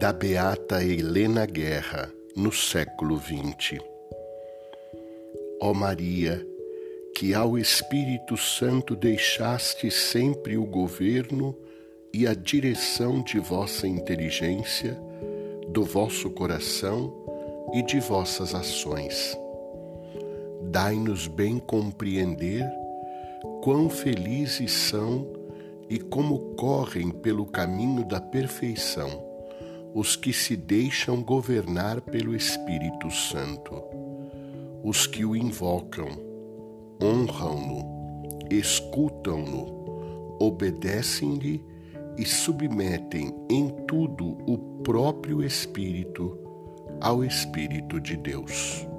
da beata Helena Guerra, no século XX. Ó Maria, que ao Espírito Santo deixaste sempre o governo e a direção de vossa inteligência, do vosso coração e de vossas ações. Dai-nos bem compreender quão felizes são e como correm pelo caminho da perfeição os que se deixam governar pelo Espírito Santo, os que o invocam, honram-no, escutam-no, obedecem-lhe e submetem em tudo o próprio Espírito ao Espírito de Deus.